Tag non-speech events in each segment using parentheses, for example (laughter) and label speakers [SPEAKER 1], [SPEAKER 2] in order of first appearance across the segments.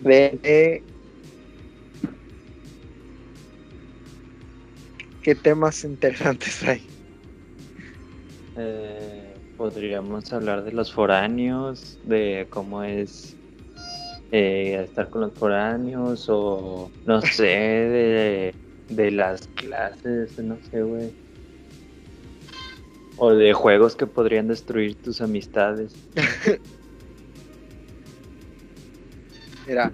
[SPEAKER 1] de qué temas interesantes hay.
[SPEAKER 2] Eh, podríamos hablar de los foráneos, de cómo es eh, estar con los foráneos o no sé, de, de las clases, no sé, güey. O de juegos que podrían destruir tus amistades. (laughs)
[SPEAKER 1] Mira,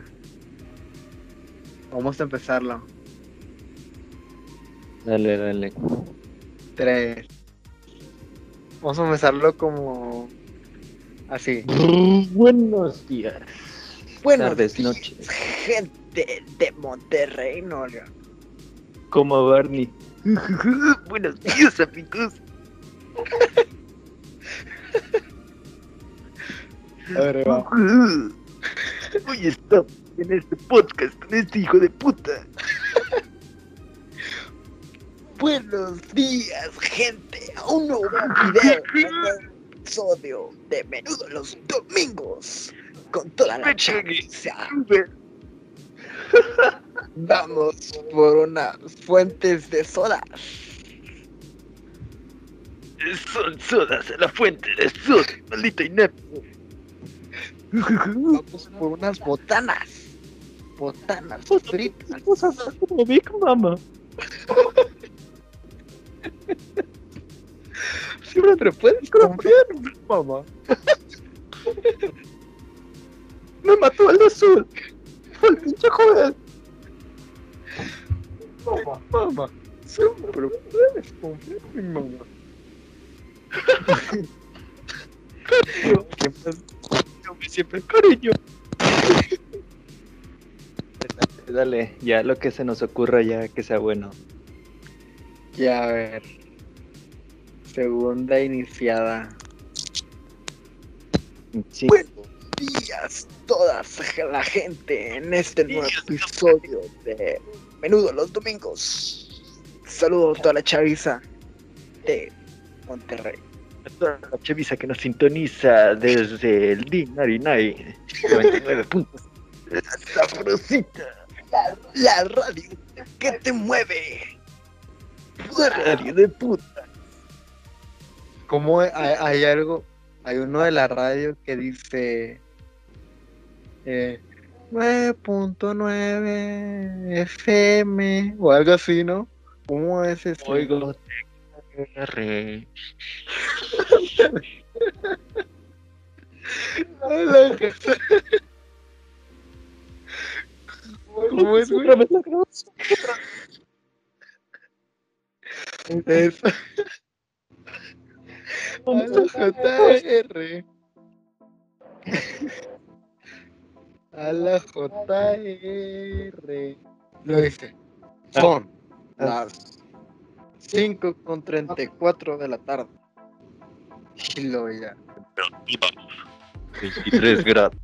[SPEAKER 1] vamos a empezarlo.
[SPEAKER 2] Dale, dale.
[SPEAKER 1] Tres. Vamos a empezarlo como así.
[SPEAKER 2] Buenos días.
[SPEAKER 1] Buenas
[SPEAKER 2] Tardes, noches.
[SPEAKER 1] gente de Monterrey, no.
[SPEAKER 2] Como Barney. (laughs)
[SPEAKER 1] Buenos días, amigos. A ver, va.
[SPEAKER 2] Hoy estamos en este podcast con este hijo de puta.
[SPEAKER 1] Buenos días, gente. A un nuevo video, (laughs) un episodio de Menudo los Domingos. Con toda la chaviza. (laughs) Vamos por unas fuentes de sodas.
[SPEAKER 2] Son sodas a la fuente de soda, maldito inepto.
[SPEAKER 1] Vamos por unas botanas. Botanas fritas.
[SPEAKER 2] como Big Mama.
[SPEAKER 1] Siempre te puedes confiar, mamá.
[SPEAKER 2] Me mató el azul. El pinche joven.
[SPEAKER 1] Mamá, mamá. Siempre puedes confiar mi mamá. (laughs)
[SPEAKER 2] Siempre, siempre cariño. Dale, ya lo que se nos ocurra, ya que sea bueno.
[SPEAKER 1] Ya, a ver. Segunda iniciada.
[SPEAKER 2] Sí.
[SPEAKER 1] Buenos días, toda la gente, en este nuevo episodio de Menudo los Domingos. Saludos a toda la chaviza de Monterrey.
[SPEAKER 2] A toda la chaviza que nos sintoniza desde el D99 99 puntos.
[SPEAKER 1] La sabrosita, la, la radio que te mueve. La radio de puta. Como hay, hay algo, hay uno de la radio que dice eh, 9.9 FM o algo así, ¿no? ¿Cómo es ese?
[SPEAKER 2] Oigo
[SPEAKER 1] Jesús. ¿Cómo es, güey? Es... A la JR. A la JR. Lo dice. Son las 5 con 34 de la tarde. Y lo ya.
[SPEAKER 2] 23 grados.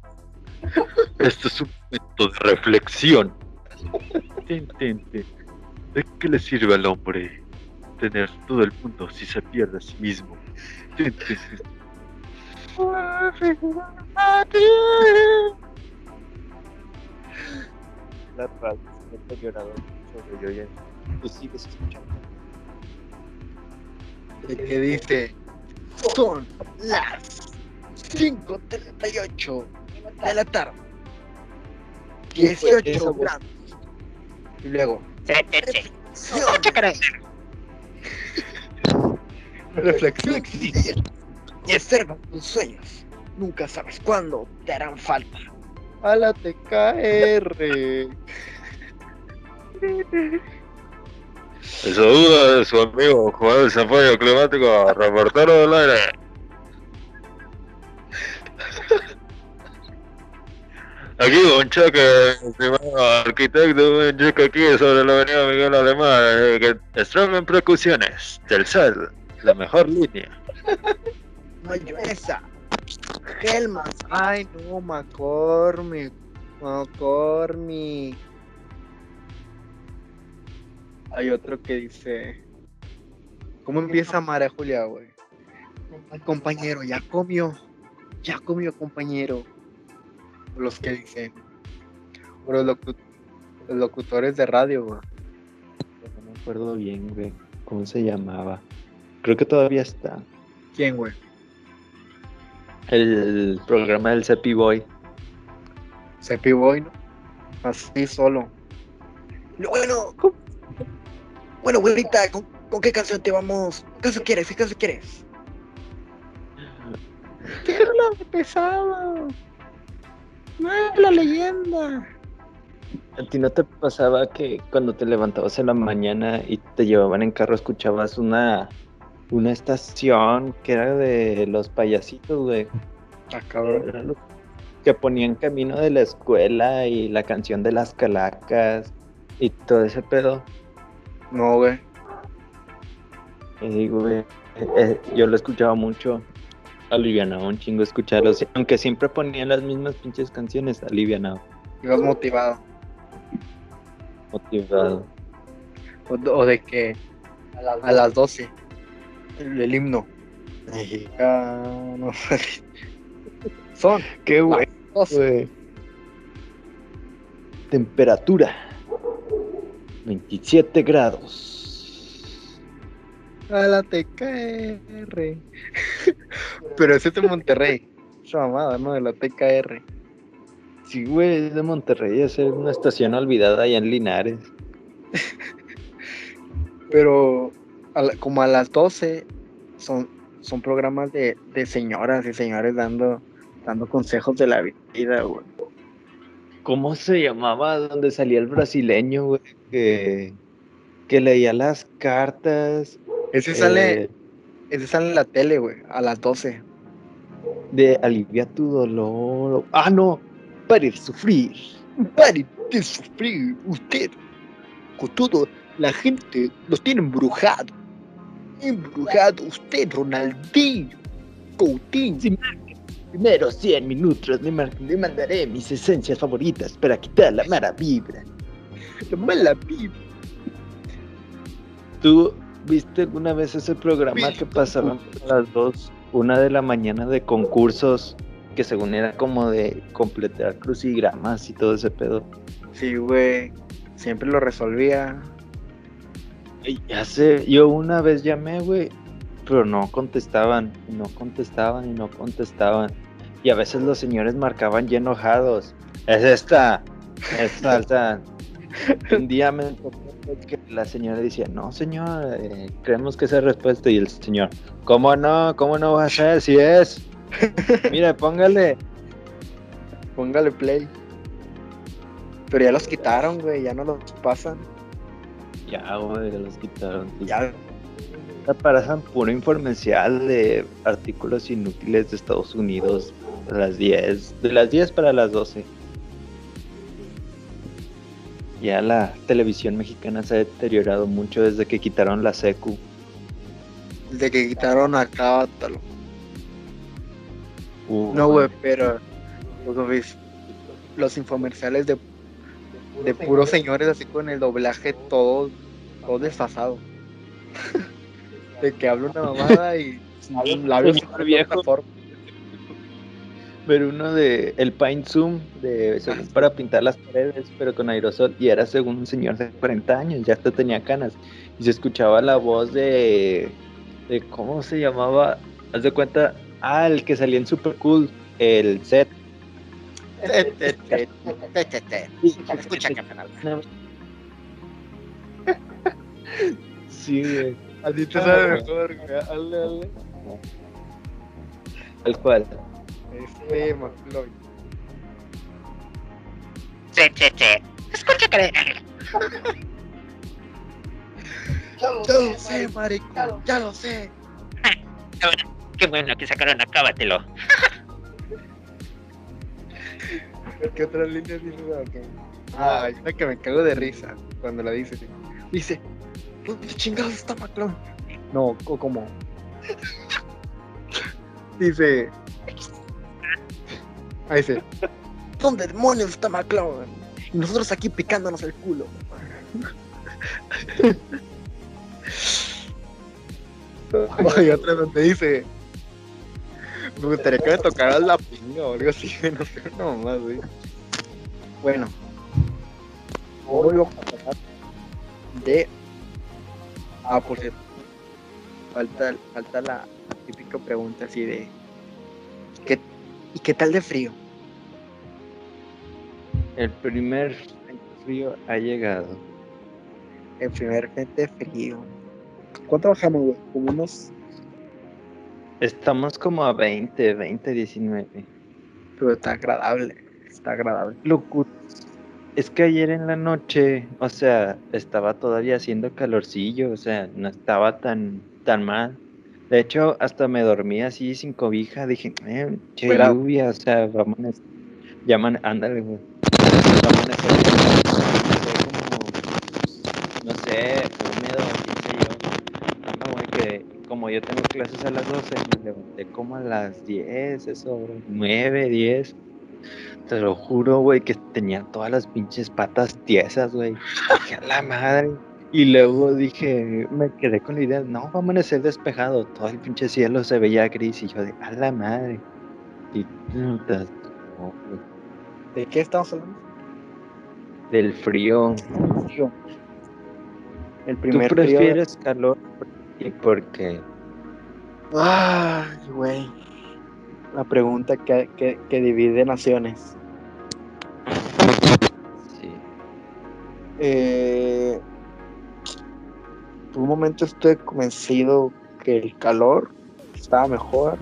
[SPEAKER 2] Esto es un momento de reflexión. Tin, tin, tin. ¿De qué le sirve al hombre tener todo el mundo si se pierde a sí mismo? Tin. La radio se llorador sobre yo ya. Tú sigues escuchando.
[SPEAKER 1] El que dice. Son las 5.38 de la tarde. 18 grados. Y luego. Reflexión. Reflexión. Y observa tus sueños. Nunca sabes cuándo te harán falta. A la TKR. (laughs)
[SPEAKER 3] El saludo de su amigo Juan del Zampayo Climático, reportero del aire. Aquí un choque, estimado arquitecto, un choque aquí sobre la avenida Miguel Alemán, eh, que extremen precauciones. Telcel, la mejor línea.
[SPEAKER 1] Mayonesa. Helmas. Ay, no, McCormick. McCormick. Hay otro que dice. ¿Cómo empieza María Julia, güey? Ay, compañero, ya comió. Ya comió, compañero. Los que dicen. o Los, locu- los locutores de radio, güey.
[SPEAKER 2] No me acuerdo bien, güey. ¿Cómo se llamaba? Creo que todavía está.
[SPEAKER 1] ¿Quién, güey?
[SPEAKER 2] El programa del Cepi Boy.
[SPEAKER 1] Sepi Boy, ¿no? Así solo.
[SPEAKER 4] Bueno, bueno, güerita, ¿con, con qué canción te vamos? ¿Qué canción quieres? ¿Qué canción quieres?
[SPEAKER 1] Quiero la de pesado. No es la leyenda.
[SPEAKER 2] ¿A ti no te pasaba que cuando te levantabas en la mañana y te llevaban en carro escuchabas una, una estación que era de los payasitos, güey?
[SPEAKER 1] Ah, cabrón.
[SPEAKER 2] Que ponían camino de la escuela y la canción de las calacas y todo ese pedo.
[SPEAKER 1] No, güey.
[SPEAKER 2] Digo, güey, eh, eh, yo lo escuchaba mucho. Alivianaba un chingo escucharlos. Aunque siempre ponían las mismas pinches canciones, alivianaba,
[SPEAKER 1] Ibas motivado.
[SPEAKER 2] motivado.
[SPEAKER 1] O, o de que a las 12. El, el himno. Mexicano. Son.
[SPEAKER 2] Qué güey.
[SPEAKER 1] 12.
[SPEAKER 2] güey. Temperatura 27 grados.
[SPEAKER 1] A la TKR. (laughs) Pero ese es de Monterrey. Esa mamada, ¿no? De la TKR.
[SPEAKER 2] Sí, güey, es de Monterrey, es una estación olvidada allá en Linares. (laughs)
[SPEAKER 1] Pero a la- como a las 12 son, son programas de, de señoras y señores dando, dando consejos de la vida, güey.
[SPEAKER 2] ¿Cómo se llamaba donde salía el brasileño, güey? Que, que leía las cartas.
[SPEAKER 1] Ese sale,
[SPEAKER 2] eh,
[SPEAKER 1] ese sale en la tele, güey, a las 12.
[SPEAKER 2] de alivia tu dolor. Ah, no, pare de sufrir.
[SPEAKER 4] Pare de sufrir, usted. Con todo, la gente los tiene embrujado. Embrujado usted, Ronaldinho. Coutinho.
[SPEAKER 2] Primero 100 minutos le, mandaré mis esencias favoritas para quitar la mala vibra.
[SPEAKER 4] La mala vida.
[SPEAKER 2] ¿Tú viste alguna vez ese programa que pasaban a las 2, una de la mañana de concursos que según era como de completar crucigramas y todo ese pedo?
[SPEAKER 1] Sí, güey. Siempre lo resolvía.
[SPEAKER 2] Ay, Ya sé, yo una vez llamé, güey, pero no contestaban, y no contestaban y no contestaban. Y a veces los señores marcaban ya enojados. Es esta, es (laughs) falsa. Un día me que la señora decía, no señor, eh, creemos que esa es respuesta. Y el señor, ¿cómo no? ¿Cómo no va a ser? Si es. (laughs) Mira, póngale.
[SPEAKER 1] Póngale play. Pero ya los quitaron, güey. Ya no los pasan.
[SPEAKER 2] Ya, güey, los quitaron.
[SPEAKER 1] Ya.
[SPEAKER 2] Pasan puro informencial de artículos inútiles de Estados Unidos a las 10, de las 10 para las 12. Ya la televisión mexicana se ha deteriorado mucho desde que quitaron la secu.
[SPEAKER 1] Desde que quitaron a Cábatalo.
[SPEAKER 2] Uh,
[SPEAKER 1] No, güey, pero. Los, los infomerciales de, de puros señores así con el doblaje todo, todo desfasado. (laughs) de que habla una mamada y
[SPEAKER 2] señor
[SPEAKER 1] de
[SPEAKER 2] viejo.
[SPEAKER 1] otra forma.
[SPEAKER 2] Pero uno de el Paint Zoom de según para pintar las paredes, pero con aerosol y era según un señor de 40 años, ya hasta tenía canas y se escuchaba la voz de de cómo se llamaba, haz de cuenta, ah, el que salía en Super Cool, el set.
[SPEAKER 4] Escucha.
[SPEAKER 2] Sí, güey.
[SPEAKER 1] Así te sabe mejor, güey.
[SPEAKER 2] El cual.
[SPEAKER 1] Este, McFly.
[SPEAKER 4] Sí, sí, sí. Escucha, carnal.
[SPEAKER 1] Ya lo sé, marico. Ya lo sé.
[SPEAKER 4] Qué bueno que sacaron Acábatelo.
[SPEAKER 1] ¿Qué otras líneas dice acá? Ah, hay una que me cago de risa cuando la dice. Dice, ¿dónde chingados está Macron? No, o como. dice. Ahí dice,
[SPEAKER 4] ¿Dónde demonios está McClone? Y nosotros aquí picándonos el culo.
[SPEAKER 1] hay otra donde dice, Me gustaría que me tocara la pinga o algo así, no sé, no más, güey. Bueno, hoy de. Ah, por cierto, falta, falta la típica pregunta así de. ¿Qué, ¿Y qué tal de frío?
[SPEAKER 2] El primer frío ha llegado.
[SPEAKER 1] El primer frente frío. ¿Cuánto bajamos, güey? Como unos.
[SPEAKER 2] Estamos como a 20, 20, 19.
[SPEAKER 1] Pero está agradable. Está agradable.
[SPEAKER 2] Loco, es que ayer en la noche, o sea, estaba todavía haciendo calorcillo, o sea, no estaba tan, tan mal. De hecho, hasta me dormí así sin cobija. Dije, eh, che
[SPEAKER 1] Fuera.
[SPEAKER 2] lluvia, o sea, vamos a... Ya man- ándale, güey. Como, no sé, húmedo. No, güey, que como yo tengo clases a las 12, me levanté como a las 10, eso, 9, 10. Te lo juro, güey, que tenía todas las pinches patas tiesas, güey. Dije, a la madre. Y luego dije, me quedé con la idea, no, va a amanecer despejado. Todo el pinche cielo se veía gris y yo de, a la madre. Y
[SPEAKER 1] ¿De qué estamos hablando?
[SPEAKER 2] del frío.
[SPEAKER 1] Frío. El
[SPEAKER 2] ¿Tú
[SPEAKER 1] primer frío.
[SPEAKER 2] prefieres calor? ¿Y por qué?
[SPEAKER 1] Ay, güey. La pregunta que, que, que divide naciones.
[SPEAKER 2] Sí.
[SPEAKER 1] Eh, por un momento estoy convencido que el calor estaba mejor,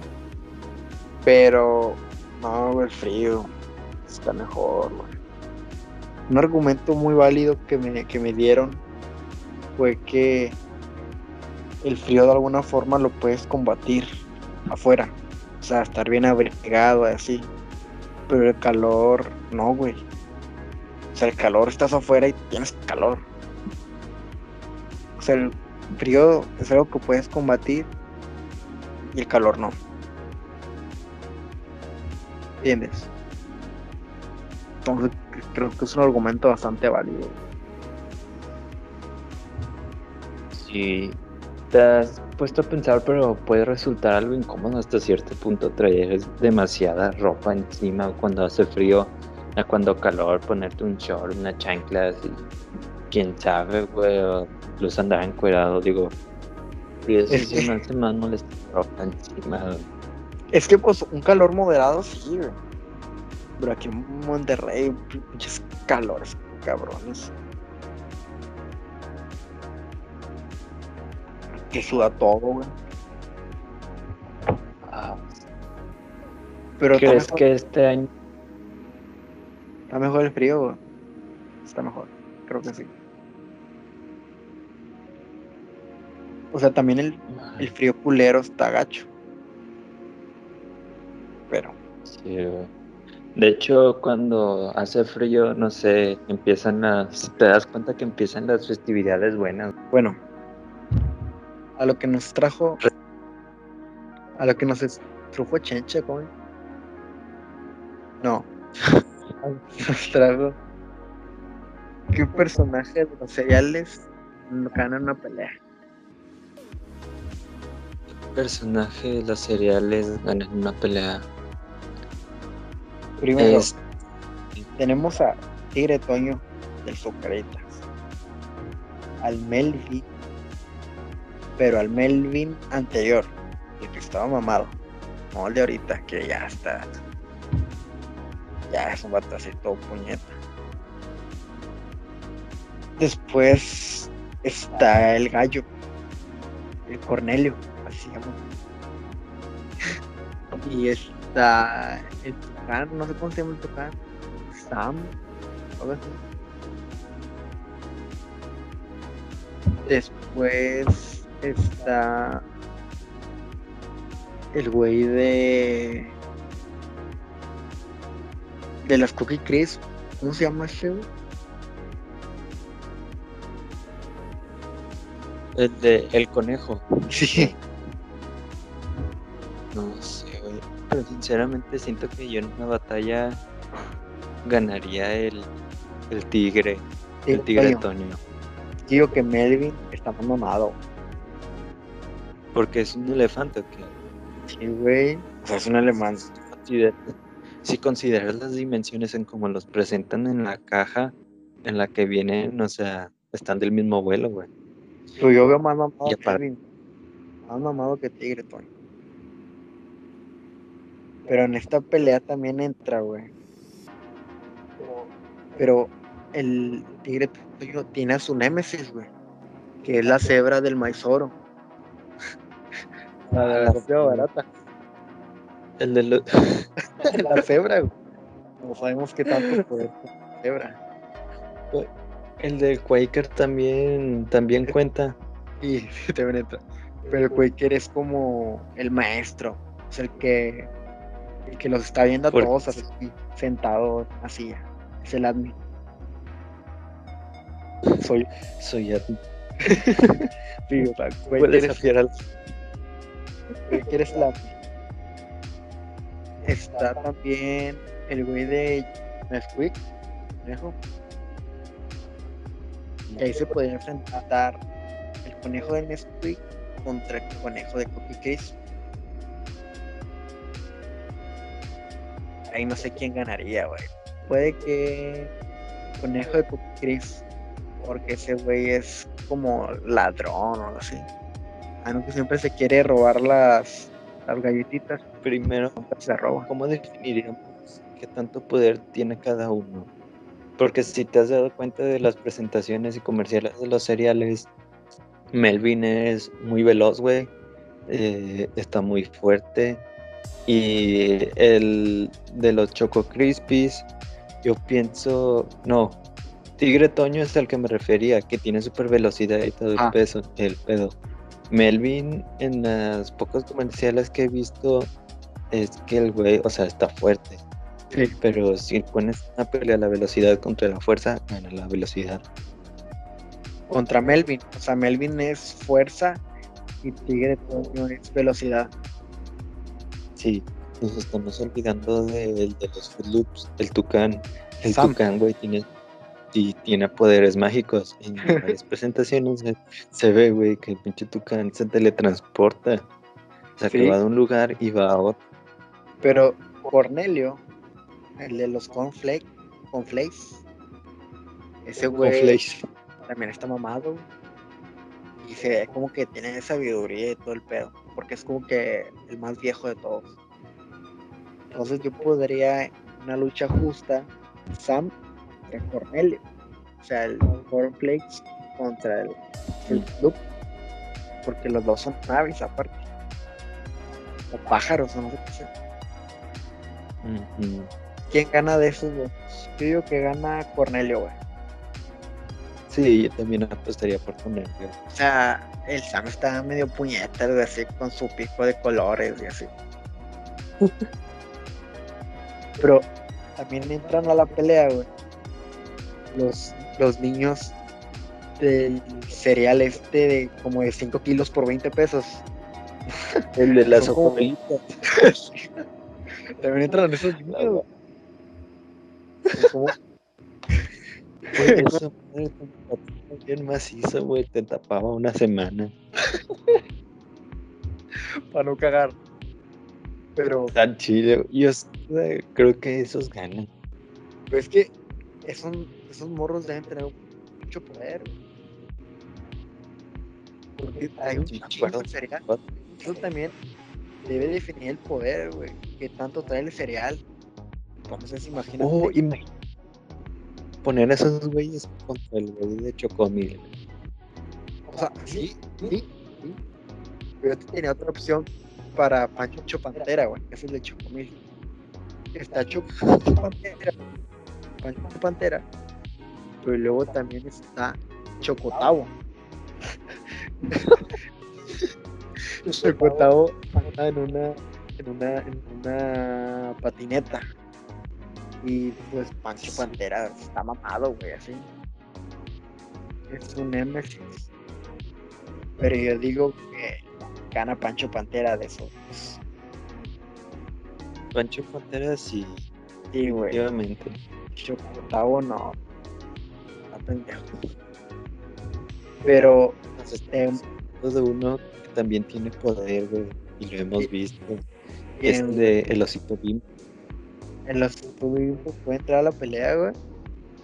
[SPEAKER 1] pero no, el frío está mejor. Un argumento muy válido que me, que me dieron fue que el frío de alguna forma lo puedes combatir afuera, o sea, estar bien abrigado así, pero el calor no, güey. O sea, el calor estás afuera y tienes calor. O sea, frío es algo que puedes combatir y el calor no. ¿Entiendes? Entonces creo que es un argumento bastante válido.
[SPEAKER 2] Sí. Te has puesto a pensar, pero puede resultar algo incómodo hasta cierto punto traer demasiada ropa encima cuando hace frío, cuando calor, ponerte un short, una chancla, así. quién sabe, güey, incluso andar encuerado, digo.
[SPEAKER 1] Es que-
[SPEAKER 2] más encima.
[SPEAKER 1] Es pues un calor moderado sí, güey. Pero aquí en Monterrey, pinches calores, cabrones. Que suda todo, güey.
[SPEAKER 2] Ah,
[SPEAKER 1] Pero
[SPEAKER 2] ¿Crees
[SPEAKER 1] mejor,
[SPEAKER 2] que este año
[SPEAKER 1] está mejor el frío, güey. Está mejor, creo que sí. O sea, también el, el frío culero está gacho. Pero,
[SPEAKER 2] Sí. De hecho, cuando hace frío, no sé, empiezan las. Te das cuenta que empiezan las festividades buenas.
[SPEAKER 1] bueno. A lo que nos trajo. A lo que nos es- trajo Chencha, ¿cómo? No. (laughs) nos trajo. ¿Qué personaje de los seriales gana una pelea?
[SPEAKER 2] Personaje de los cereales ganan una pelea.
[SPEAKER 1] Primero,
[SPEAKER 2] Es-
[SPEAKER 1] tenemos a Tigre Toño del Sucaritas. Al Melvin. Pero al Melvin anterior. El que estaba mamado. No el de ahorita, que ya está. Ya es un vato así todo puñeta. Después está el gallo. El Cornelio, (laughs) Y está el Tucán, no sé cómo se llama el Tucán. Sam, algo así. Después está el güey de de las Cookie Crisp. ¿Cómo se llama ese güey?
[SPEAKER 2] el de El Conejo. (laughs)
[SPEAKER 1] Sí.
[SPEAKER 2] No sé, güey. Pero sinceramente siento que yo en una batalla ganaría el, el tigre. El tigre Toño.
[SPEAKER 1] Digo que Melvin está más mamado.
[SPEAKER 2] Porque es un elefante o qué?
[SPEAKER 1] Sí, güey. O sea, es un alemán.
[SPEAKER 2] si consideras las dimensiones en cómo los presentan en la caja en la que vienen, o sea, están del mismo vuelo, güey.
[SPEAKER 1] Pero yo veo más mamado
[SPEAKER 2] Y
[SPEAKER 1] que
[SPEAKER 2] aparte-
[SPEAKER 1] Elvin. Más mamado que Tigre, Toño. Pero en esta pelea también entra, güey. Pero el Tigre Toño tiene a su némesis, güey. Que es la cebra del maizoro. La de la copia barata.
[SPEAKER 2] El de los... (laughs)
[SPEAKER 1] La cebra, güey. No sabemos qué tanto poder cebra.
[SPEAKER 2] El de Quaker también, también cuenta.
[SPEAKER 1] Y sí, (laughs) también entra. Pero el Quaker es como el maestro. Es el que, el que los está viendo a
[SPEAKER 2] Por-
[SPEAKER 1] todos así, sentado en la silla. Es el admin. Soy,
[SPEAKER 2] Soy ya. (laughs)
[SPEAKER 1] sí, o sea,
[SPEAKER 2] Puedes
[SPEAKER 1] Quaker es,
[SPEAKER 2] desafiar al.
[SPEAKER 1] Quaker es el admin. Está también el güey de Nesquik, conejo. Y ahí se podría enfrentar el conejo de Nesquik contra el conejo de Cookie Crisp. Ahí no sé quién ganaría, güey. Puede que conejo de Crisp, porque ese güey es como ladrón o algo así. Ah, no, que siempre se quiere robar las, las galletitas,
[SPEAKER 2] Primero,
[SPEAKER 1] se roba.
[SPEAKER 2] ¿cómo definiríamos qué tanto poder tiene cada uno? Porque si te has dado cuenta de las presentaciones y comerciales de los cereales, Melvin es muy veloz, güey. eh, está muy fuerte. Y el de los Choco Crispies, yo pienso, no, Tigre Toño es al que me refería, que tiene super velocidad y todo el
[SPEAKER 1] Ah.
[SPEAKER 2] peso, el pedo. Melvin, en las pocas comerciales que he visto, es que el güey, o sea, está fuerte.
[SPEAKER 1] Sí.
[SPEAKER 2] Pero si pones una pelea la velocidad contra la fuerza, gana la velocidad.
[SPEAKER 1] Contra Melvin. O sea, Melvin es fuerza y Tigre Toño es velocidad.
[SPEAKER 2] Sí, nos estamos olvidando del de los Loops, el Tucán. El
[SPEAKER 1] Sam.
[SPEAKER 2] Tucán, güey, tiene, sí, tiene poderes mágicos. En (laughs) varias presentaciones se, se ve, güey, que el pinche Tucán se teletransporta. O sea,
[SPEAKER 1] Sí.
[SPEAKER 2] que va de un lugar y va a otro.
[SPEAKER 1] Pero Cornelio, el de los cornflakes, cornflakes ese güey también está mamado. Y se ve como que tiene sabiduría y todo el pedo. Porque es como que el más viejo de todos. Entonces yo podría, una lucha justa, Sam contra Cornelio. O sea, el Cornflakes contra el Fruit Loop. Porque los dos son naves aparte. O pájaros, o no sé qué sea. ¿Quién gana de esos dos? Yo digo que gana Cornelio, güey.
[SPEAKER 2] Sí, yo también apostaría por ponerlo.
[SPEAKER 1] O sea, el Sam está medio puñetas, güey, así con su pico de colores y así. (laughs) Pero también entran a la pelea, güey. Los, los niños del cereal este de como de 5 kilos por 20 pesos. (laughs)
[SPEAKER 2] El de las
[SPEAKER 1] Son como-
[SPEAKER 2] hojuelitas. (laughs)
[SPEAKER 1] También entran esos niños, güey. Son como-
[SPEAKER 2] Güey, esa madre tan- bien macizo, güey, te tapaba una semana.
[SPEAKER 1] para no cagar. Pero
[SPEAKER 2] Tan chido. Yo eh, creo que esos ganan.
[SPEAKER 1] Pero es que esos, esos morros deben tener mucho poder. Porque hay un chingo de cereal. Eso también debe definir el poder, güey. Que tanto trae el cereal. Entonces, imagínate.
[SPEAKER 2] Oh, imagínate. Poner a esos güeyes contra el güey de Chocomil.
[SPEAKER 1] O sea, sí, sí, sí. Pero yo tenía otra opción para Pancho Pantera, güey. que Es el de Chocomil. Está Cho- Pancho Pantera. Pancho Pantera. Pero luego también está Chocotavo. (laughs) Chocotavo anda en una, en una, en una patineta. Y pues Pancho Pantera está mamado, güey, así. Es un Nemesis. Pero yo digo que gana Pancho Pantera de esos.
[SPEAKER 2] Pancho Pantera sí,
[SPEAKER 1] Sí, güey.
[SPEAKER 2] efectivamente.
[SPEAKER 1] Chocotavo no. Está pendejo. Pero, eh,
[SPEAKER 2] de uno que también tiene poder, güey. Y lo hemos visto. Es de El Osito Bimbo.
[SPEAKER 1] En los Bimbo puede entrar a la pelea, güey.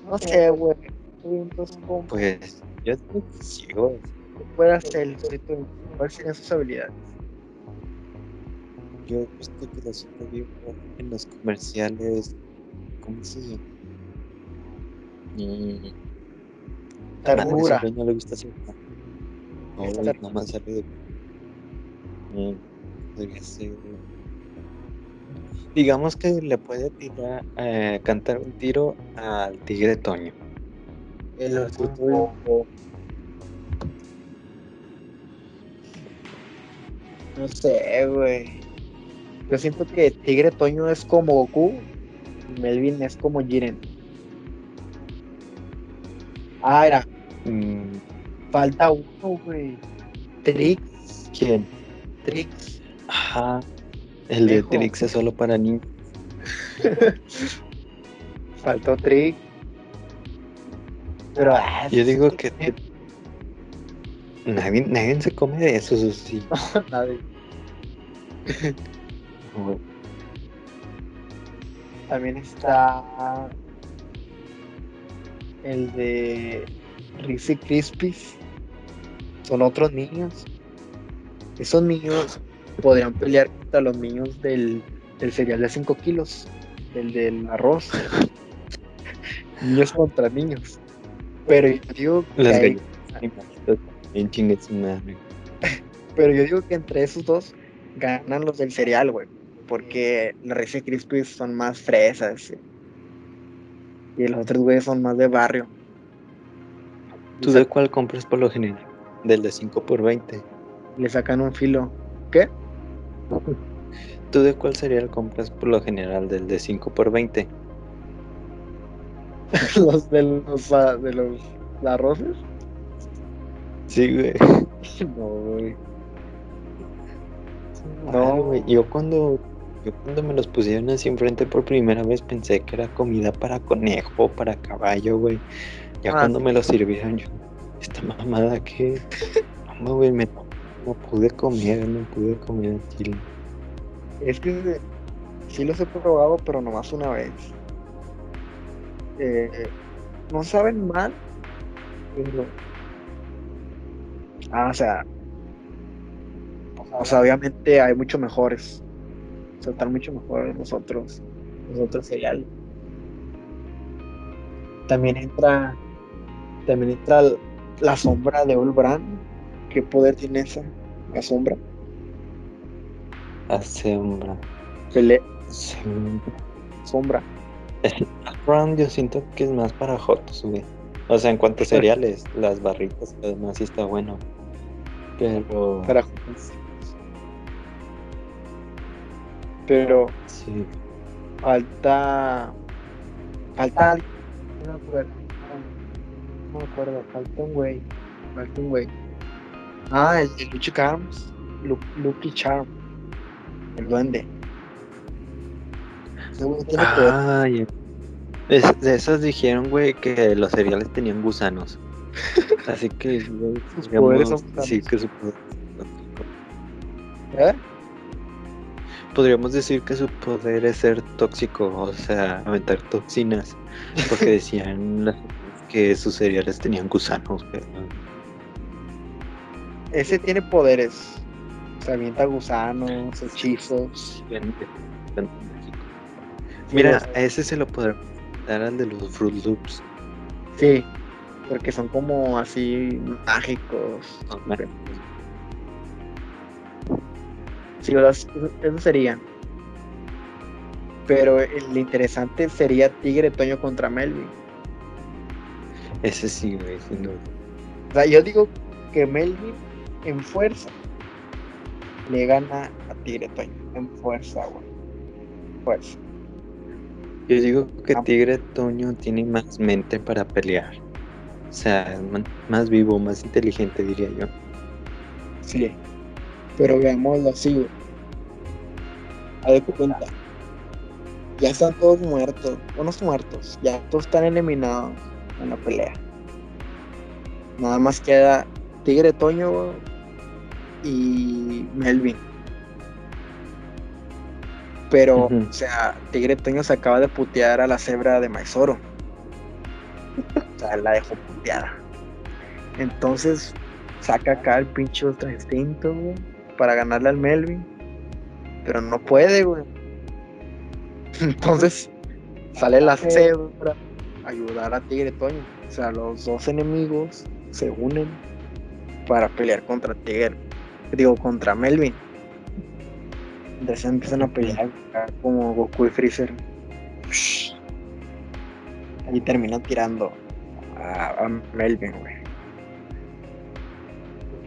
[SPEAKER 1] No sé, güey.
[SPEAKER 2] Pues yo que sí, güey.
[SPEAKER 1] puede hacer el Bimbo. ¿Cuáles serían sus habilidades?
[SPEAKER 2] Yo he visto que el Osito Bimbo en los comerciales. ¿Cómo se llama? Mm,
[SPEAKER 1] Ternura.
[SPEAKER 2] No le gusta hacer nada. No, nada más sale de. Mm, podría ser- Digamos que le puede tirar, eh, cantar un tiro al tigre Toño.
[SPEAKER 1] El Bimbo. No sé, güey. Yo siento que Tigre Toño es como Goku y Melvin es como Jiren. Ah, era.
[SPEAKER 2] Mm,
[SPEAKER 1] Falta uno, güey. Trix.
[SPEAKER 2] ¿Quién?
[SPEAKER 1] Trix.
[SPEAKER 2] Ajá. El de. Trix es solo para niños. (laughs)
[SPEAKER 1] Faltó Trix. Pero. ah,
[SPEAKER 2] Yo digo que nadie, nadie se come de eso, eso sí. (laughs)
[SPEAKER 1] nadie. También está el de Reese Krispies. Son otros niños. Esos niños podrían pelear contra los niños del, del cereal de 5 kilos, del del arroz. (laughs) niños contra niños. Pero yo digo que
[SPEAKER 2] Las madre. (laughs)
[SPEAKER 1] pero yo digo que entre esos dos ganan los del cereal, güey. Porque los Reese Krispies son más fresas. Y los otros güeyes son más de barrio.
[SPEAKER 2] ¿Tú de cuál compras por lo general? Del de 5 por 20
[SPEAKER 1] Le sacan un filo. ¿Qué?
[SPEAKER 2] ¿Tú de cuál cereal compras por lo general? ¿Del de 5 por 20 (laughs)
[SPEAKER 1] los de los, ah, de los arroces.
[SPEAKER 2] Sí, güey. (laughs)
[SPEAKER 1] No, güey.
[SPEAKER 2] No, güey. Yo cuando, yo cuando me los pusieron así enfrente por primera vez pensé que era comida para conejo para caballo, güey. Ya
[SPEAKER 1] Ah,
[SPEAKER 2] cuando
[SPEAKER 1] sí.
[SPEAKER 2] me lo sirvieron, yo, esta mamada que, (laughs) no, güey, me, no pude comer, no pude comer en chile.
[SPEAKER 1] Es que sí los he probado, pero nomás una vez. Eh, no saben mal. Ah, o sea... O sea, obviamente hay mucho mejores. O sea, están mucho mejores los otros. Los otros cereales. También entra... También entra la sombra de Olbran. ¿Qué poder tiene esa? La sombra.
[SPEAKER 2] La sombra.
[SPEAKER 1] Pele
[SPEAKER 2] sombra. yo siento que es más para Jotos, güey. O sea, en cuanto a (laughs) cereales, las barritas, además sí está bueno. Pero...
[SPEAKER 1] Para Pero
[SPEAKER 2] Sí.
[SPEAKER 1] falta. Falta. No me acuerdo. No me acuerdo. Falta un güey. Falta un güey. Ah, el de Lucky Charms. Lu- Lucky Charm. El duende. Güey.
[SPEAKER 2] Ah, ya. Es- de esas dijeron, güey, que los cereales tenían gusanos. (laughs) Así que güey,
[SPEAKER 1] Sus poderes son gusanos.
[SPEAKER 2] que su poder-
[SPEAKER 1] ¿Eh?
[SPEAKER 2] Podríamos decir que su poder es ser tóxico, o sea, aventar toxinas. Porque (laughs) decían que sus cereales tenían gusanos, pero
[SPEAKER 1] Ese tiene poderes. Se avienta gusanos, hechizos.
[SPEAKER 2] Mira, a ese se lo podrán dar al de los Fruit Loops.
[SPEAKER 1] Sí. Porque son como así mágicos. Sí, eso, serían. Pero el interesante sería Tigre Toño contra Melvin.
[SPEAKER 2] Ese sí, güey, sin duda.
[SPEAKER 1] O sea, yo digo que Melvin en fuerza le gana a Tigre Toño. En fuerza, güey. Fuerza.
[SPEAKER 2] Yo digo que. Tigre Toño tiene más mente para pelear. O sea, es más vivo, más inteligente, diría yo.
[SPEAKER 1] Sí. Pero veámoslo así, güey. A ver, cuenta. Ya están todos muertos. Unos muertos. Ya todos están eliminados en la pelea. Nada más queda Tigre Toño y Melvin. Pero, o sea, Tigre Toño se acaba de putear a la cebra de Maizoro. O sea, la dejó puteada. Entonces, saca acá el pinche ultra instinto, güey, para ganarle al Melvin. Pero no puede, güey. (laughs) Entonces, sale la cebra a ayudar a Tigre Toño. O sea, los dos enemigos se unen para pelear contra Tigre. Digo, contra Melvin. Entonces empiezan a pelear como Goku y Freezer. Y terminan tirando a, a Melvin, güey.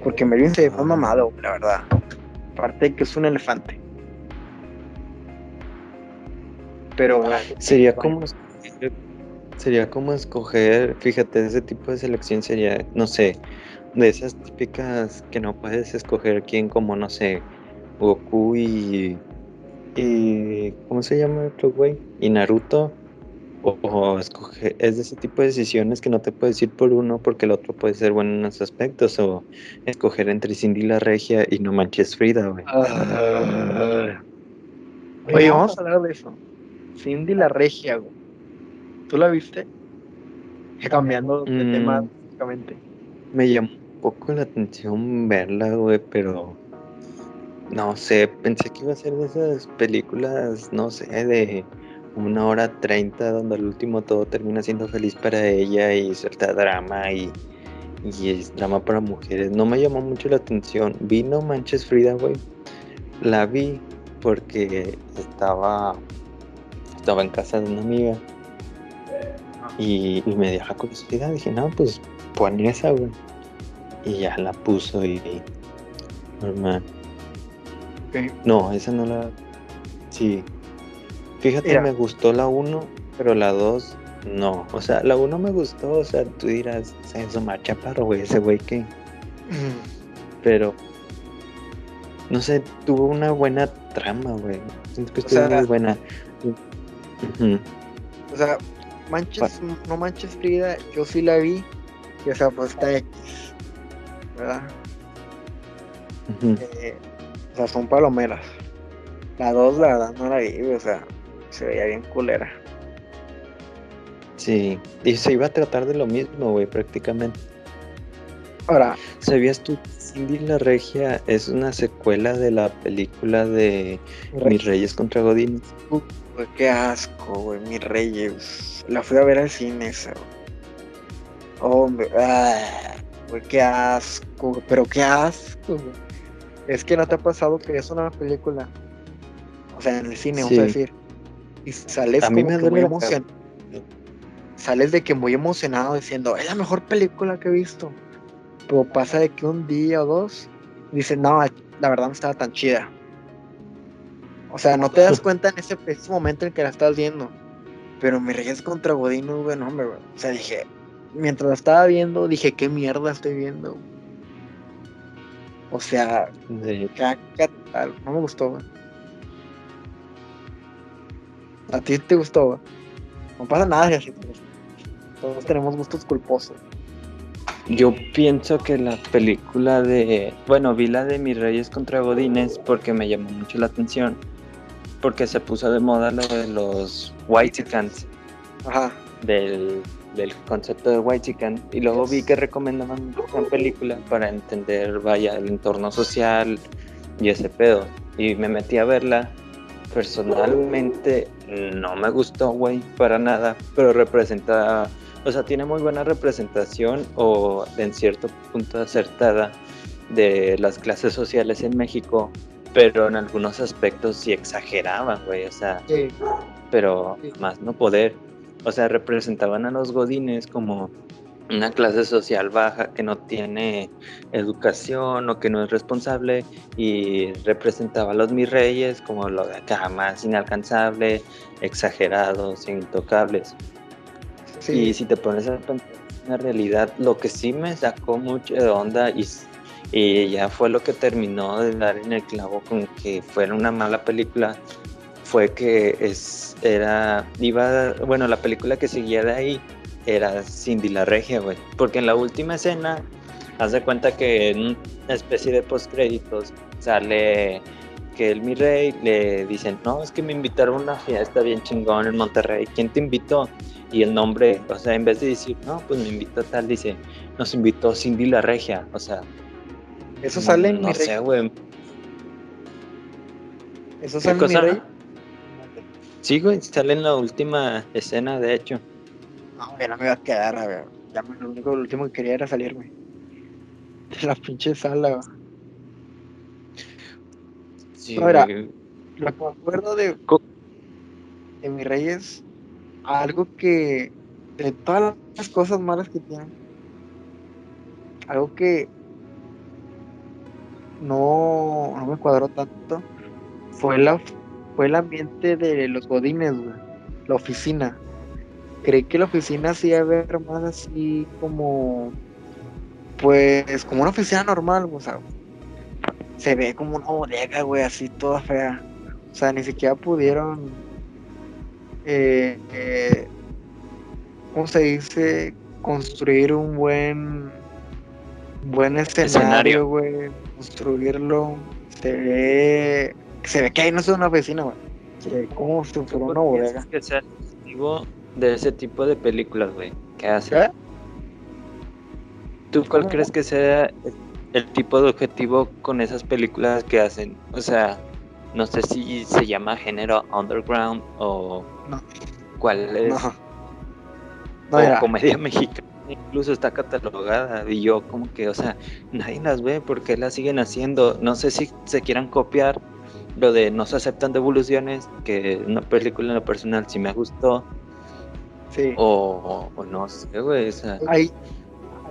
[SPEAKER 1] Porque Melvin se más mamado, la verdad. Aparte de que es un elefante. Pero,
[SPEAKER 2] Sería como escoger- sería como escoger, fíjate, ese tipo de selección sería, no sé, de esas típicas que no puedes escoger quién como, no sé, Goku y y ¿cómo se llama el otro güey? Y Naruto o, o escoger, es de ese tipo de decisiones que no te puedes ir por uno porque el otro puede ser bueno en unos aspectos o escoger entre Cindy la Regia y No Manches Frida, güey.
[SPEAKER 1] Oye, vamos a hablar de eso. Cindy la regia, güey. ¿Tú la viste? Cambiando de
[SPEAKER 2] Mm.
[SPEAKER 1] tema, básicamente.
[SPEAKER 2] Me llamó poco la atención verla, güey, pero no sé, pensé que iba a ser de esas películas, no sé, de una hora treinta, donde al último todo termina siendo feliz para ella y suelta drama y, y es drama para mujeres. No me llamó mucho la atención. Vi No Manches Frida, güey. La vi porque estaba, estaba en casa de una amiga y, me dio la curiosidad. Dije, no, pues pon esa, güey. Y ya la puso y. Normal.
[SPEAKER 1] Ok.
[SPEAKER 2] No, esa no la. Sí. Fíjate,
[SPEAKER 1] Mira.
[SPEAKER 2] me gustó la 1, pero la 2 no. O sea, la 1 me gustó, o sea, tú dirás, es Omar Chaparro, güey, ese güey que. Pero. No sé, tuvo una buena trama, güey. Siento que estuvo muy buena.
[SPEAKER 1] O sea, manches, no manches Frida, yo sí la vi. Y o sea, pues está X. ¿Verdad? Eh, o sea, son palomeras. La 2, la verdad, no la vi, o sea, se veía bien culera.
[SPEAKER 2] Sí, y se iba a tratar de lo mismo, güey, prácticamente.
[SPEAKER 1] Ahora,
[SPEAKER 2] ¿Sabías tú que Cindy la Regia es una secuela de la película de Mis Reyes contra Godines?
[SPEAKER 1] güey, qué asco, güey, mi reyes. La fui a ver al cine esa, güey. Hombre, ah, güey, qué asco, pero qué asco, güey. Es que no te ha pasado que es una película, o sea, en el cine, vamos a
[SPEAKER 2] Sí.
[SPEAKER 1] decir, y sales
[SPEAKER 2] A mí
[SPEAKER 1] como
[SPEAKER 2] me
[SPEAKER 1] que muy emocionado. Sales de que muy emocionado diciendo, es la mejor película que he visto. Pero pasa de que un día o dos dices, no, la verdad no estaba tan chida. O sea, no te das (laughs) cuenta en ese preciso momento en que la estás viendo. Pero me Reyes contra Godino, güey, no, hombre, güey. O sea, dije, mientras la estaba viendo, dije, ¿qué mierda estoy viendo? O sea, caca tal. No me gustó, güey. ¿A ti te gustó, güey? No pasa nada si así te. Todos tenemos gustos culposos.
[SPEAKER 2] Yo pienso que la película de. Bueno, vi la de Mis Reyes contra Godines porque me llamó mucho la atención. Porque se puso de moda lo de los White
[SPEAKER 1] Ajá.
[SPEAKER 2] del, del concepto de White Y luego vi que recomendaban una película para entender, vaya, el entorno social y ese pedo. Y me metí a verla. Personalmente no me gustó, güey, para nada. Pero representa, o sea, tiene muy buena representación o en cierto punto acertada de las clases sociales en México. Pero en algunos aspectos sí exageraban, güey. O sea,
[SPEAKER 1] Sí.
[SPEAKER 2] pero
[SPEAKER 1] Sí.
[SPEAKER 2] más no poder. O sea, representaban a los godines como una clase social baja que no tiene educación o que no es responsable y representaba a los mis reyes como lo de acá más inalcanzable, exagerados, intocables.
[SPEAKER 1] Sí.
[SPEAKER 2] Y si te pones a pensar en la realidad, lo que sí me sacó mucho de onda y, y ya fue lo que terminó de dar en el clavo con que fuera una mala película, fue que es, era, iba, bueno, la película que seguía de ahí era Cindy la Regia, güey. Porque en la última escena, haz de cuenta que en una especie de postcréditos sale que el mi rey le dicen, no, es que me invitaron a una fiesta bien chingón en Monterrey. ¿Quién te invitó? Y el nombre, o sea, en vez de decir, no, pues me invitó tal, dice, nos invitó Cindy la Regia. O sea,
[SPEAKER 1] Eso
[SPEAKER 2] no-
[SPEAKER 1] sale en
[SPEAKER 2] no
[SPEAKER 1] mi
[SPEAKER 2] sé,
[SPEAKER 1] rey.
[SPEAKER 2] güey.
[SPEAKER 1] Eso
[SPEAKER 2] ¿Qué
[SPEAKER 1] sale en mi rey.
[SPEAKER 2] Sí, güey, sale en la última escena, de hecho.
[SPEAKER 1] No, ya no me iba a quedar, a ver. Ya lo único, lo último que quería era salirme. De la pinche sala, güey.
[SPEAKER 2] Sí,
[SPEAKER 1] Ahora,
[SPEAKER 2] güey.
[SPEAKER 1] Lo que me acuerdo de, de mi rey es algo que, de todas las cosas malas que tiene, algo que no, no me cuadró tanto, fue, la, fue el ambiente de los godines, güey, la oficina. Creí que la oficina sí iba a ver más así como, pues, como una oficina normal, güey, o sea, se ve como una bodega, güey, así toda fea. O sea, ni siquiera pudieron, eh, eh, ¿cómo se dice? Construir un buen, buen escenario,
[SPEAKER 2] Escenario.
[SPEAKER 1] güey. Construirlo. Se ve, se ve que ahí no es una oficina, güey. Se ve como si fuera una
[SPEAKER 2] ¿Por qué
[SPEAKER 1] bodega.
[SPEAKER 2] que sea el objetivo de ese tipo de películas, güey? ¿Qué hacen?
[SPEAKER 1] ¿Qué?
[SPEAKER 2] ¿Tú cuál crees que sea el- tipo de objetivo con esas películas que hacen? O sea, no sé si se llama género underground o
[SPEAKER 1] No.
[SPEAKER 2] cuál es.
[SPEAKER 1] No.
[SPEAKER 2] o
[SPEAKER 1] No, mira,
[SPEAKER 2] comedia mexicana incluso está catalogada y yo como que, o sea, nadie las ve porque las siguen haciendo. No sé si se quieran copiar lo de no se aceptan devoluciones, que una película en lo personal sí me gustó,
[SPEAKER 1] sí.
[SPEAKER 2] o, o- o no sé, güey, o sea,
[SPEAKER 1] Ahí,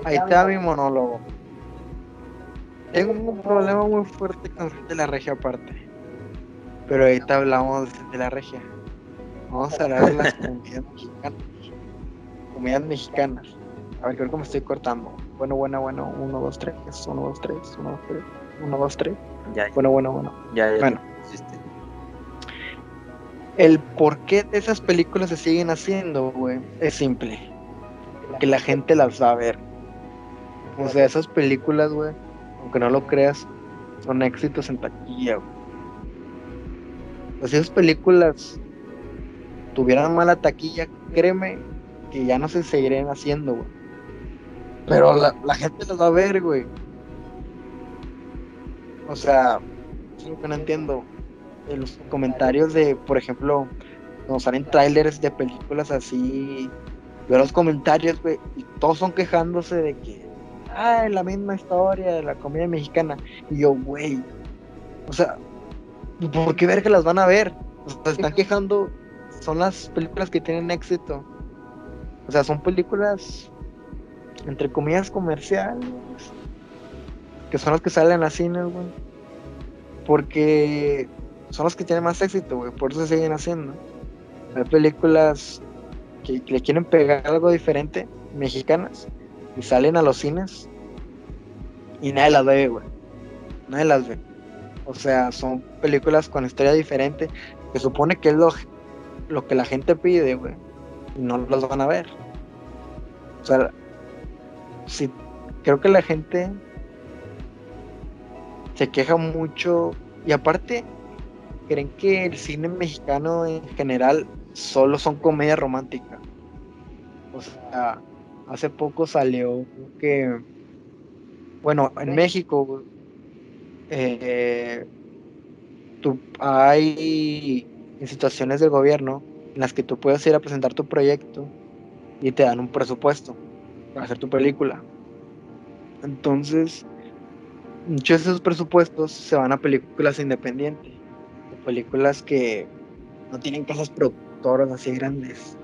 [SPEAKER 1] ahí está mi monólogo. Tengo un problema muy fuerte con de la regia aparte. Pero ahorita hablamos de la regia. Vamos a hablar de las (laughs) comidas mexicanas. Comidas mexicanas. A ver, creo que me estoy cortando. Bueno, bueno, bueno. Uno, dos, tres. Uno, dos, tres. Uno, dos, tres. Uno, dos, tres.
[SPEAKER 2] ya,
[SPEAKER 1] Bueno, bueno, bueno.
[SPEAKER 2] ya, ya
[SPEAKER 1] bueno. El por qué esas películas se siguen haciendo, güey, es simple. Que la gente las va a ver. O sea, esas películas, güey, aunque no lo creas, son éxitos en taquilla, güey. Si esas películas tuvieran mala taquilla, créeme que ya no se seguirían haciendo, güey. Pero la, la gente las va a ver, güey. O sea, es lo que no entiendo. De los comentarios de, por ejemplo, cuando salen trailers de películas así, veo los comentarios, güey, y todos son quejándose de que, ah, es la misma historia de la comida mexicana. Y yo, güey, o sea, ¿por qué ver que las van a ver? O sea, se están quejando, son las películas que tienen éxito. O sea, son películas, entre comillas, comerciales, que son las que salen en las cines, güey. Porque son los que tienen más éxito, güey, por eso siguen haciendo. Hay películas que, le quieren pegar algo diferente, mexicanas, y salen a los cines y nadie las ve, güey. Nadie las ve. O sea, son películas con historia diferente, que supone que es lo, lo que la gente pide, güey, y no los van a ver. O sea, sí, creo que la gente se queja mucho y aparte creen que el cine mexicano en general solo son comedia romántica. O sea, hace poco salió que, bueno, en México eh, tú, hay situaciones del gobierno en las que tú puedes ir a presentar tu proyecto y te dan un presupuesto para hacer tu película. Entonces, muchos de esos presupuestos se van a películas independientes, películas que no tienen casas productoras así grandes.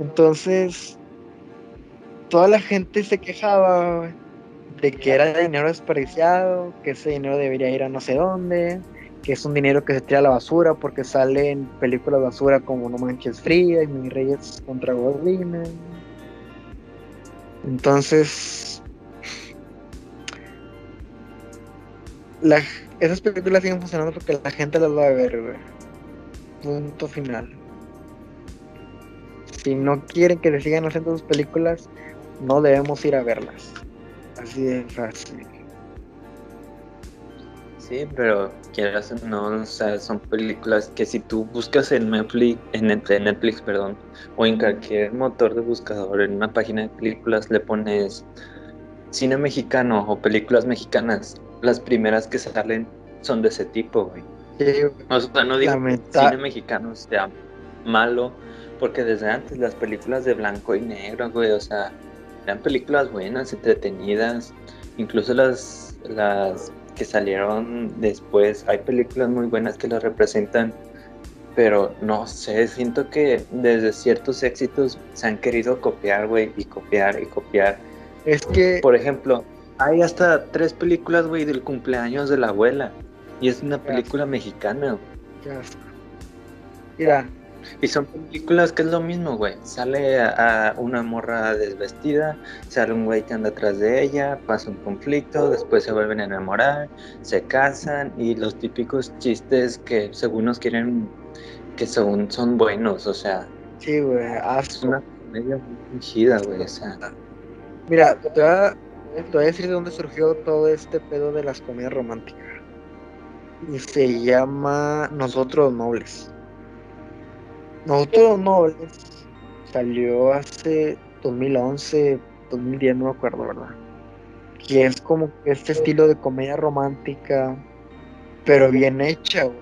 [SPEAKER 1] Entonces, toda la gente se quejaba de que era dinero desperdiciado, que ese dinero debería ir a no sé dónde, que es un dinero que se tira a la basura porque salen películas basura como No Manches Fría y Mi Reyes contra Godina. Entonces, la- esas películas siguen funcionando porque la gente las va a ver. Punto final. Si no quieren que le sigan haciendo sus películas, no debemos ir a verlas. Así de fácil.
[SPEAKER 2] Sí, pero quieras no, o sea, son películas que si tú buscas en Netflix, en Net- en Netflix, perdón, o en cualquier motor de buscador, en una página de películas, le pones cine mexicano o películas mexicanas, las primeras que salen son de ese tipo, güey.
[SPEAKER 1] Sí.
[SPEAKER 2] O sea, no digo que el cine mexicano sea malo, porque desde antes las películas de blanco y negro, güey, o sea, eran películas buenas, entretenidas, incluso las, las que salieron después, hay películas muy buenas que las representan, pero no sé, siento que desde ciertos éxitos se han querido copiar, güey, y copiar y copiar.
[SPEAKER 1] Es que
[SPEAKER 2] Por ejemplo, hay hasta tres películas, güey, del cumpleaños de la abuela, y es una película mexicana, güey.
[SPEAKER 1] Qué asco. Mira,
[SPEAKER 2] Y son películas que es lo mismo, güey. Sale a, a una morra desvestida, sale un güey que anda atrás de ella, pasa un conflicto, después se vuelven a enamorar, se casan y los típicos chistes que según nos quieren, que según son buenos, o sea,
[SPEAKER 1] sí, güey,
[SPEAKER 2] es una comedia muy fingida, güey, o sea.
[SPEAKER 1] Mira, te voy, a, te voy a decir de dónde surgió todo este pedo de las comedias románticas. Y se llama Nosotros Nobles. Nosotros Nobles salió hace 2011, 2010, no me acuerdo, ¿verdad? Que es como este estilo de comedia romántica, pero bien hecha, güey.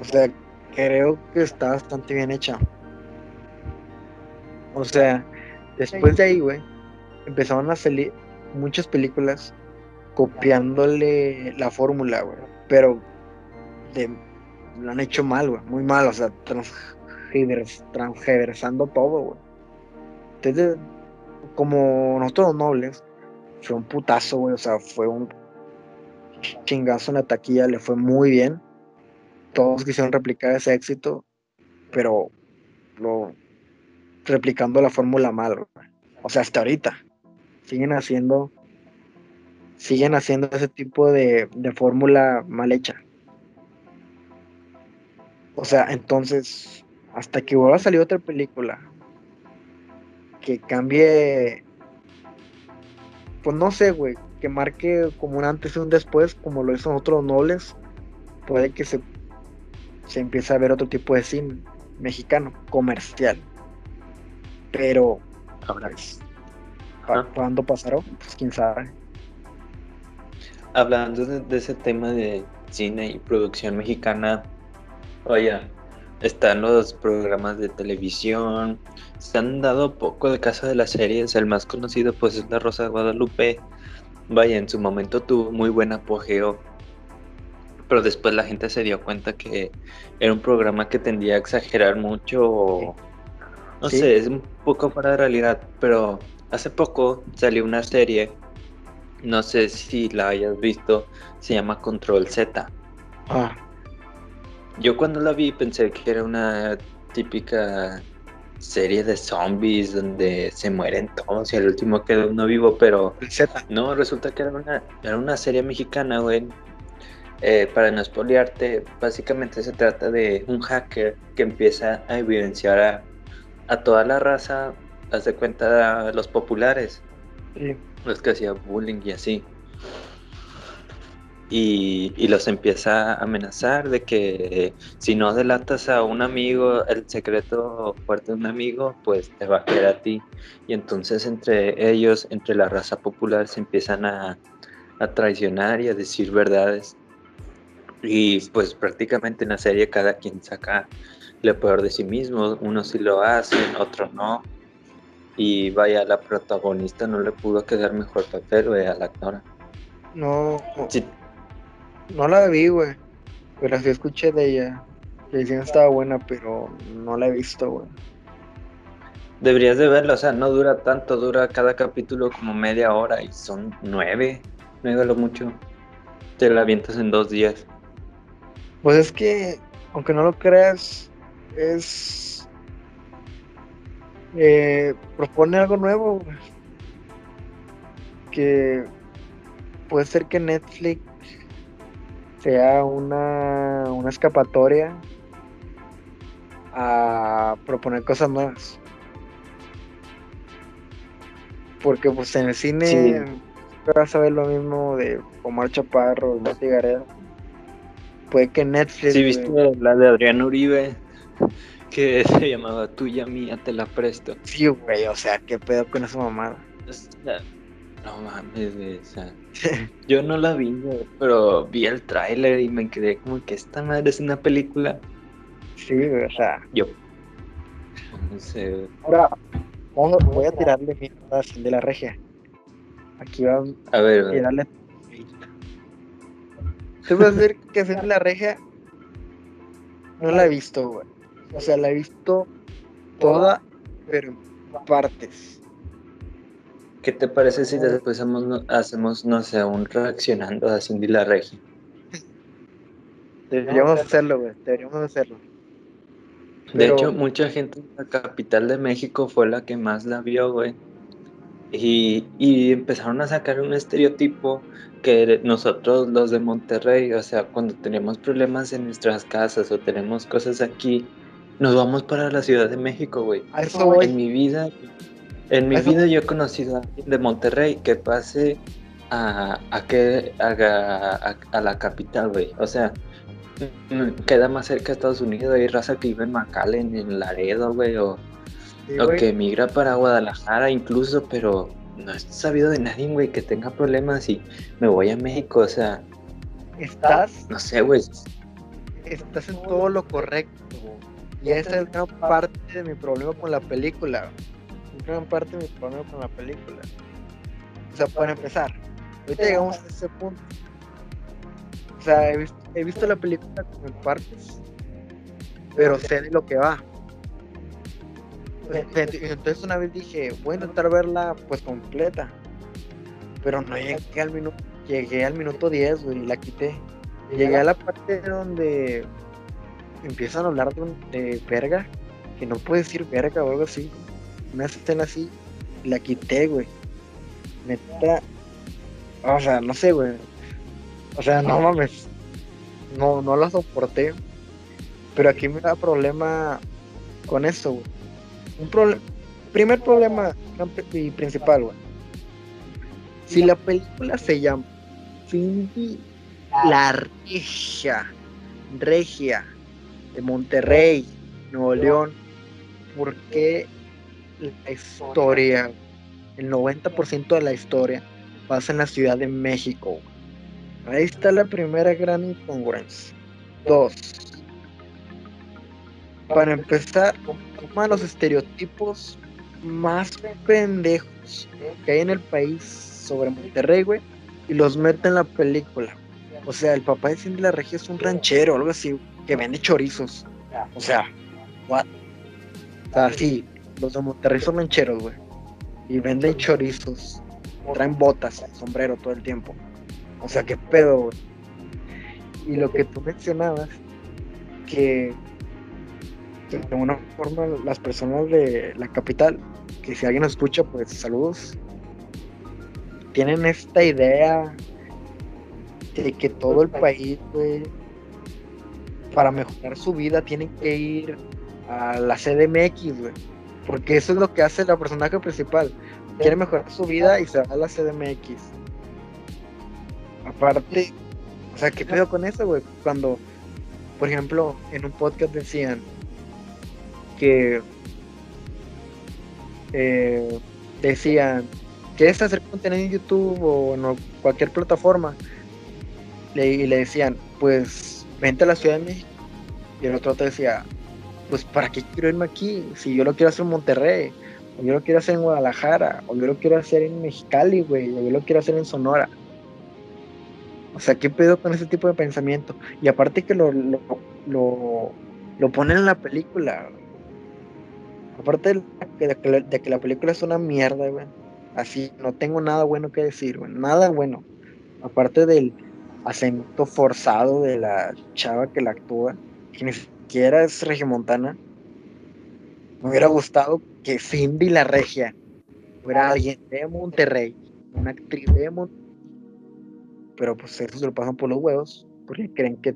[SPEAKER 1] O sea, creo que está bastante bien hecha. O sea, después de ahí, güey, empezaron a salir muchas películas copiándole la fórmula, güey. Pero lo han hecho mal, güey. Muy mal, o sea, transgiver- transgiversando todo, güey. Entonces, como nosotros los nobles, fue un putazo, güey. O sea, fue un chingazo en la taquilla, le fue muy bien. Todos quisieron replicar ese éxito, pero lo replicando la fórmula mal. O sea, hasta ahorita siguen haciendo siguen haciendo ese tipo de, de fórmula mal hecha. O sea, entonces, hasta que vuelva a salir otra película que cambie, pues no sé, güey, que marque como un antes y un después, como lo hizo en otros nobles, puede que se, se empiece a ver otro tipo de cine mexicano, comercial. Pero,
[SPEAKER 2] Ahora,
[SPEAKER 1] pues, ¿pa-
[SPEAKER 2] Ajá.
[SPEAKER 1] ¿cuándo pasará? Pues quién sabe.
[SPEAKER 2] hablando de, de ese tema de cine y producción mexicana, oye, están los programas de televisión, se han dado poco de caso de las series, el más conocido pues es La Rosa de Guadalupe, vaya, en su momento tuvo muy buen apogeo, pero después la gente se dio cuenta que era un programa que tendía a exagerar mucho, o- no
[SPEAKER 1] Sí.
[SPEAKER 2] sé, es un poco fuera de realidad, pero hace poco salió una serie, no sé si la hayas visto, se llama Control Z.
[SPEAKER 1] Ah,
[SPEAKER 2] Yo cuando la vi pensé que era una típica serie de zombies donde se mueren todos y al último queda uno vivo, pero
[SPEAKER 1] el
[SPEAKER 2] no, resulta que era una, era una serie mexicana, güey. Eh, para no spoilearte, básicamente se trata de un hacker que empieza a evidenciar a, a toda la raza, haz de cuenta los populares,
[SPEAKER 1] Sí.
[SPEAKER 2] los que hacían bullying y así. Y, y los empieza a amenazar de que si no delatas a un amigo, el secreto fuerte de un amigo, pues te va a caer a ti. Y entonces entre ellos, entre la raza popular, se empiezan a, a traicionar y a decir verdades. Y pues prácticamente en la serie cada quien saca lo peor de sí mismo. Unos sí lo hacen, otros no. Y vaya, la protagonista no le pudo quedar mejor papel, güey, a la actora.
[SPEAKER 1] No,
[SPEAKER 2] Sí,
[SPEAKER 1] no la vi, güey. Pero sí escuché de ella. Que decían estaba buena, pero no la he visto, güey.
[SPEAKER 2] deberías de verla, o sea, no dura tanto, dura cada capítulo como media hora y son nueve, nueve lo mucho. Te la avientas en dos días.
[SPEAKER 1] Pues es que, aunque no lo creas, es. Eh, propone algo nuevo. Que puede ser que Netflix sea una, una escapatoria a proponer cosas nuevas. Porque pues en el cine
[SPEAKER 2] Sí.
[SPEAKER 1] vas a ver lo mismo de Omar Chaparro, Martí Gareda. Puede que Netflix.
[SPEAKER 2] Sí, viste la de Adrián Uribe, que (laughs) se llamaba Tuya Mía, te la presto.
[SPEAKER 1] Sí, güey, o sea, qué pedo con esa mamada.
[SPEAKER 2] No mames, güey, o sea, (laughs) yo no la vi, güey, pero vi el tráiler y me quedé como que esta madre es una película.
[SPEAKER 1] Sí, güey, o sea.
[SPEAKER 2] Yo, no sé.
[SPEAKER 1] Ahora, vamos- voy a tirarle mierda de la Regia. Aquí va
[SPEAKER 2] a ver,
[SPEAKER 1] tirarle. Te voy a decir que de la Regia no la he visto, güey. O sea, la he visto toda, pero en partes.
[SPEAKER 2] ¿qué te parece si después hacemos, no- hacemos, no sé, un reaccionando a Cindy la Regia?
[SPEAKER 1] Deberíamos hacerlo, güey. Deberíamos hacerlo.
[SPEAKER 2] De hecho, mucha gente en la capital de México fue la que más la vio, güey. Y, y empezaron a sacar un estereotipo que nosotros los de Monterrey, o sea, cuando tenemos problemas en nuestras casas o tenemos cosas aquí, nos vamos para la Ciudad de México, güey.
[SPEAKER 1] A eso voy.
[SPEAKER 2] En mi vida, en mi
[SPEAKER 1] Eso-
[SPEAKER 2] vida yo he conocido a alguien de Monterrey que pase a, a que haga a, a la capital, güey. O sea, mm, queda más cerca de Estados Unidos, hay raza que vive en McAllen, en Laredo, güey, o,
[SPEAKER 1] Sí,
[SPEAKER 2] o que migra para Guadalajara incluso, pero no he sabido de nadie, güey, que tenga problemas y me voy a México, o sea,
[SPEAKER 1] Estás,
[SPEAKER 2] no sé, güey.
[SPEAKER 1] estás en todo lo correcto. güey. Y esa es gran parte de mi problema con la película. Gran parte de mi problema con la película. O sea, para empezar, ahorita llegamos a ese punto. O sea, he visto, he visto la película como en partes, pero sé de lo que va. Entonces entonces una vez dije, voy a intentar verla pues completa. Pero no llegué al minuto, llegué al minuto 10, güey, y la quité. Llegué a la parte donde empiezan a hablar de, un- de verga, que no puedes decir verga o algo así. Una escena así, la quité, güey. Neta, o sea, no sé, güey. O sea, no mames. No, no la soporté. Pero aquí me da problema con eso, güey. Un problema. Primer problema y principal, güey. Si la película se llama Cindy la Regia, Regia de Monterrey, Nuevo León, ¿por qué la historia, el 90% de la historia pasa en la Ciudad de México? Ahí está la primera gran incongruencia. Dos. Para empezar, toma los estereotipos más pendejos que hay en el país sobre Monterrey, güey, y los mete en la película. O sea, el papá de Cindy la Regia es un ranchero, algo así, que vende chorizos. O sea, what? O sea, sí, los de Monterrey son rancheros, güey. Y venden chorizos. Traen botas, sombrero todo el tiempo. O sea, qué pedo, güey. Y lo que tú mencionabas, que que de alguna forma las personas de la capital, que si alguien nos escucha, pues saludos, tienen esta idea de que todo el país, güey, para mejorar su vida tienen que ir a la CDMX, güey. Porque eso es lo que hace la personaje principal. Quiere mejorar su vida y se va a la CDMX. Aparte, o sea, ¿qué pedo con eso, güey? Cuando, por ejemplo, en un podcast decían que eh, decían, ¿quieres hacer contenido en YouTube o en cualquier plataforma? Y le decían, pues vente a la Ciudad de México. Y el otro te decía, pues ¿para qué quiero irme aquí? Si yo lo quiero hacer en Monterrey, o yo lo quiero hacer en Guadalajara, o yo lo quiero hacer en Mexicali, güey, o yo lo quiero hacer en Sonora. O sea, ¿qué pedo con ese tipo de pensamiento? Y aparte que lo, lo, lo, lo ponen en la película. Aparte de que, de, que de que la película es una mierda, güey. Así, no tengo nada bueno que decir, güey. Nada bueno. Aparte del acento forzado de la chava que la actúa, que ni siquiera es regiomontana. Me hubiera gustado que Cindy la regia fuera alguien de Monterrey, una actriz de Monterrey. Pero pues eso se lo pasan por los huevos, porque creen que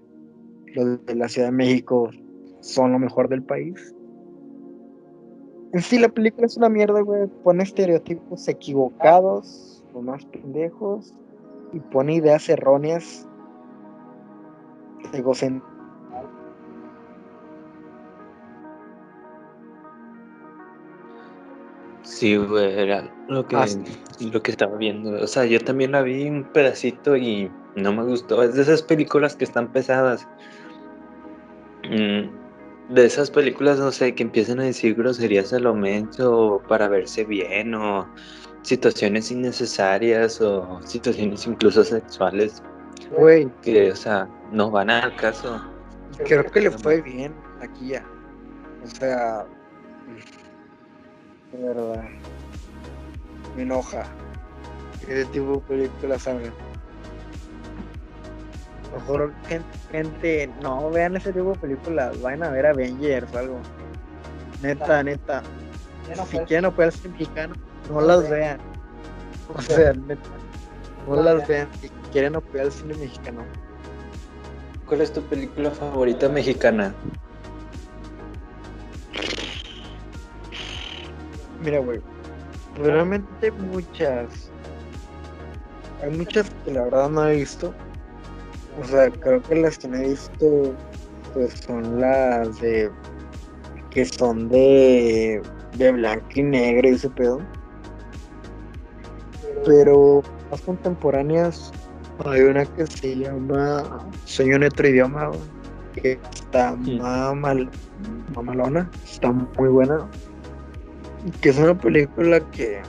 [SPEAKER 1] los de la Ciudad de México son lo mejor del país. En sí, la película es una mierda, güey. Pone estereotipos equivocados, los más pendejos, y pone ideas erróneas egocéntrico.
[SPEAKER 2] Sí, güey, era lo que,
[SPEAKER 1] Ah, sí.
[SPEAKER 2] lo que estaba viendo. O sea, yo también la vi un pedacito y no me gustó. Es de esas películas que están pesadas. Mm, de esas películas, no sé, que empiezan a decir groserías a lo menso para verse bien o situaciones innecesarias o situaciones incluso sexuales
[SPEAKER 1] Güey,
[SPEAKER 2] que, o sea, no van al caso.
[SPEAKER 1] creo que le fue bien aquí ya. O sea, de verdad, me enoja. Ese tipo de películas, ¿saben? Mejor gen- gente, no vean ese tipo de películas, vayan a ver Avengers o algo. Neta, neta. Si quieren apoyar al cine mexicano, no las vean. O sea, neta, no las vean. Si quieren apoyar al cine mexicano.
[SPEAKER 2] ¿Cuál es tu película favorita mexicana?
[SPEAKER 1] Mira, güey, realmente muchas. Hay muchas que la verdad no he visto. O sea, creo que las que no he visto, pues son las de. que son de. de blanco y negro y ese pedo. Pero más contemporáneas, hay una que se llama Sueño en otro idioma, que está
[SPEAKER 2] Sí.
[SPEAKER 1] mamal, mamalona, está muy buena que es una película que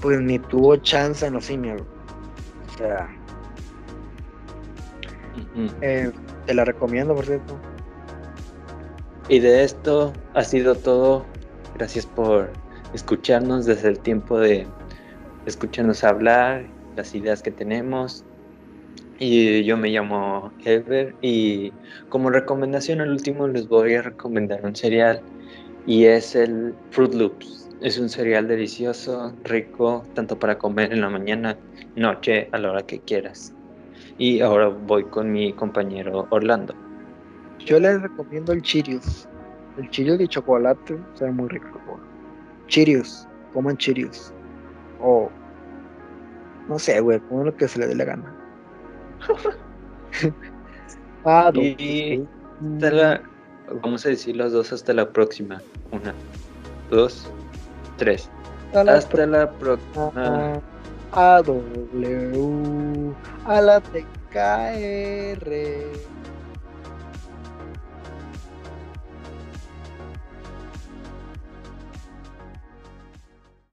[SPEAKER 1] pues ni tuvo chance en los cines. O sea, eh, te la recomiendo, por cierto.
[SPEAKER 2] Y de esto ha sido todo. Gracias por escucharnos desde el tiempo de escucharnos hablar, las ideas que tenemos. Y yo me llamo Ever y como recomendación al último les voy a recomendar un cereal y es el Fruit Loops. Es un cereal delicioso, rico, tanto para comer en la mañana, noche, a la hora que quieras. Y ahora voy con mi compañero Orlando.
[SPEAKER 1] Yo les recomiendo el Chirius. El Chirius de chocolate, sabe muy rico. Chirius, coman Chirius. O no sé, güey, coman lo que se les dé la gana. (laughs) ah.
[SPEAKER 2] Y hasta la- vamos a decir las dos hasta la próxima. Una, dos, tres.
[SPEAKER 1] Hasta la
[SPEAKER 2] Hasta la próxima.
[SPEAKER 1] A W a la TKR.